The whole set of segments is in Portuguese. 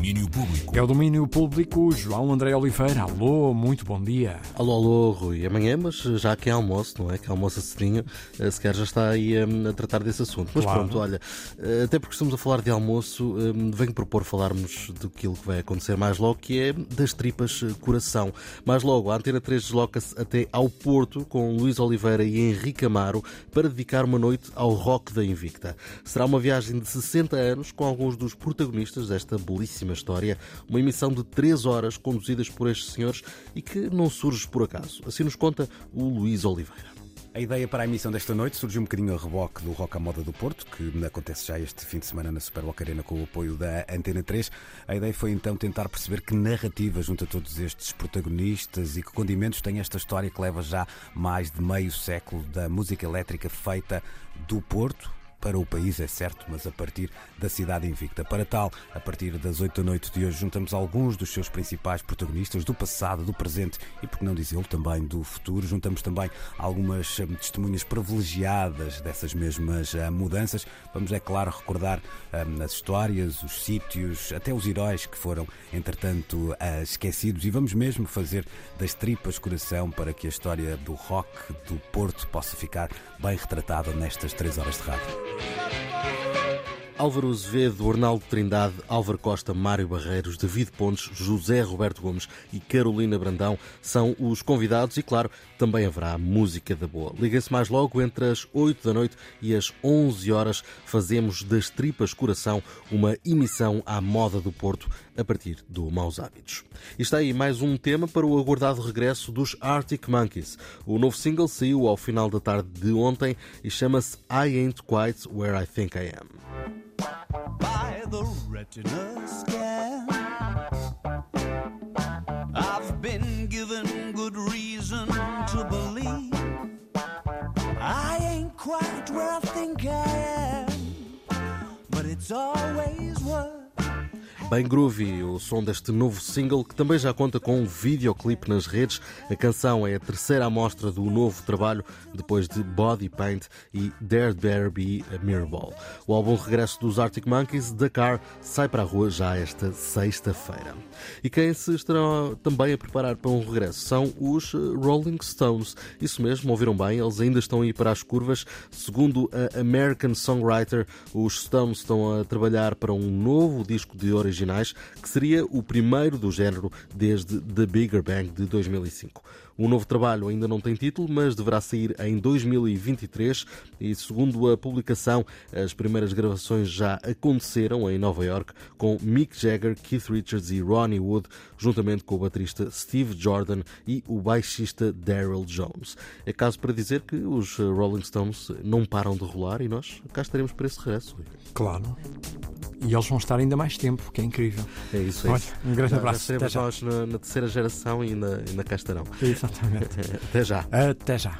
Domínio Público. É o domínio público João André Oliveira. Alô, muito bom dia. Alô, alô, Rui. Amanhã, mas já que é almoço, não é? Que almoça cedinho, eh, se calhar já está aí um, a tratar desse assunto. Mas Claro. pronto, olha, eh, até porque estamos a falar de almoço, um, venho propor falarmos daquilo que vai acontecer mais logo, que é das tripas eh, coração. Mais logo, a Antena 3 desloca-se até ao Porto com Luís Oliveira e Henrique Amaro para dedicar uma noite ao rock da Invicta. Será uma viagem de 60 anos com alguns dos protagonistas desta belíssima história, uma emissão de 3 horas conduzidas por estes senhores e que não surge por acaso. Assim nos conta o Luís Oliveira. A ideia para a emissão desta noite surgiu um bocadinho a reboque do Rock à Moda do Porto, que acontece já este fim de semana na Super Arena com o apoio da Antena 3. A ideia foi então tentar perceber que narrativa junto a todos estes protagonistas e que condimentos tem esta história que leva já mais de meio século da música elétrica feita do Porto para o país, é certo, mas a partir da cidade invicta. Para tal, a partir das 8 da noite de hoje, juntamos alguns dos seus principais protagonistas do passado, do presente e, por que não dizê-lo, também do futuro. Juntamos também algumas hum, testemunhas privilegiadas dessas mesmas hum, mudanças. Vamos, é claro, recordar hum, as histórias, os sítios, até os heróis que foram, entretanto, ah, esquecidos. E vamos mesmo fazer das tripas coração para que a história do rock do Porto possa ficar bem retratada nestas três horas de rádio. Stop, stop, stop. Álvaro Azevedo, Arnaldo Trindade, Álvaro Costa, Mário Barreiros, David Pontes, José Roberto Gomes e Carolina Brandão são os convidados e, claro, também haverá música da boa. Liga-se mais logo entre as 8 da noite e as 11 horas. Fazemos das tripas coração uma emissão à moda do Porto a partir do Maus Hábitos. E está aí mais um tema para o aguardado regresso dos Arctic Monkeys. O novo single saiu ao final da tarde de ontem e chama-se I Ain't Quite Where I Think I Am. The retina scan. I've been given good reason to believe I ain't quite where I think I am, but it's always worth. Bem groovy o som deste novo single que também já conta com um videoclipe nas redes. A canção é a terceira amostra do novo trabalho depois de Body Paint e There Better Be a Mirrorball. O álbum regresso dos Arctic Monkeys, Dakar, sai para a rua já esta sexta-feira. E quem se estará também a preparar para um regresso são os eh, Rolling Stones. Isso mesmo, ouviram bem, eles ainda estão aí para as curvas. Segundo a American Songwriter, os Stones estão a trabalhar para um novo disco de originais que seria o primeiro do género desde The Bigger Bang de 2005. O novo trabalho ainda não tem título, mas deverá sair em 2023 e, segundo a publicação, as primeiras gravações já aconteceram em Nova York com Mick Jagger, Keith Richards e Ronnie Wood, juntamente com o baterista Steve Jordan e o baixista Daryl Jones. É caso para dizer que os Rolling Stones não param de rolar e nós cá estaremos para esse regresso. Claro. E eles vão estar ainda mais tempo, que é incrível. É isso, é Olha, isso. um grande Já- abraço. Já Até estaremos já. nós na, na terceira geração e ainda, ainda cá estarão. Exatamente. Até já. Até já.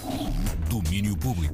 Domínio Público.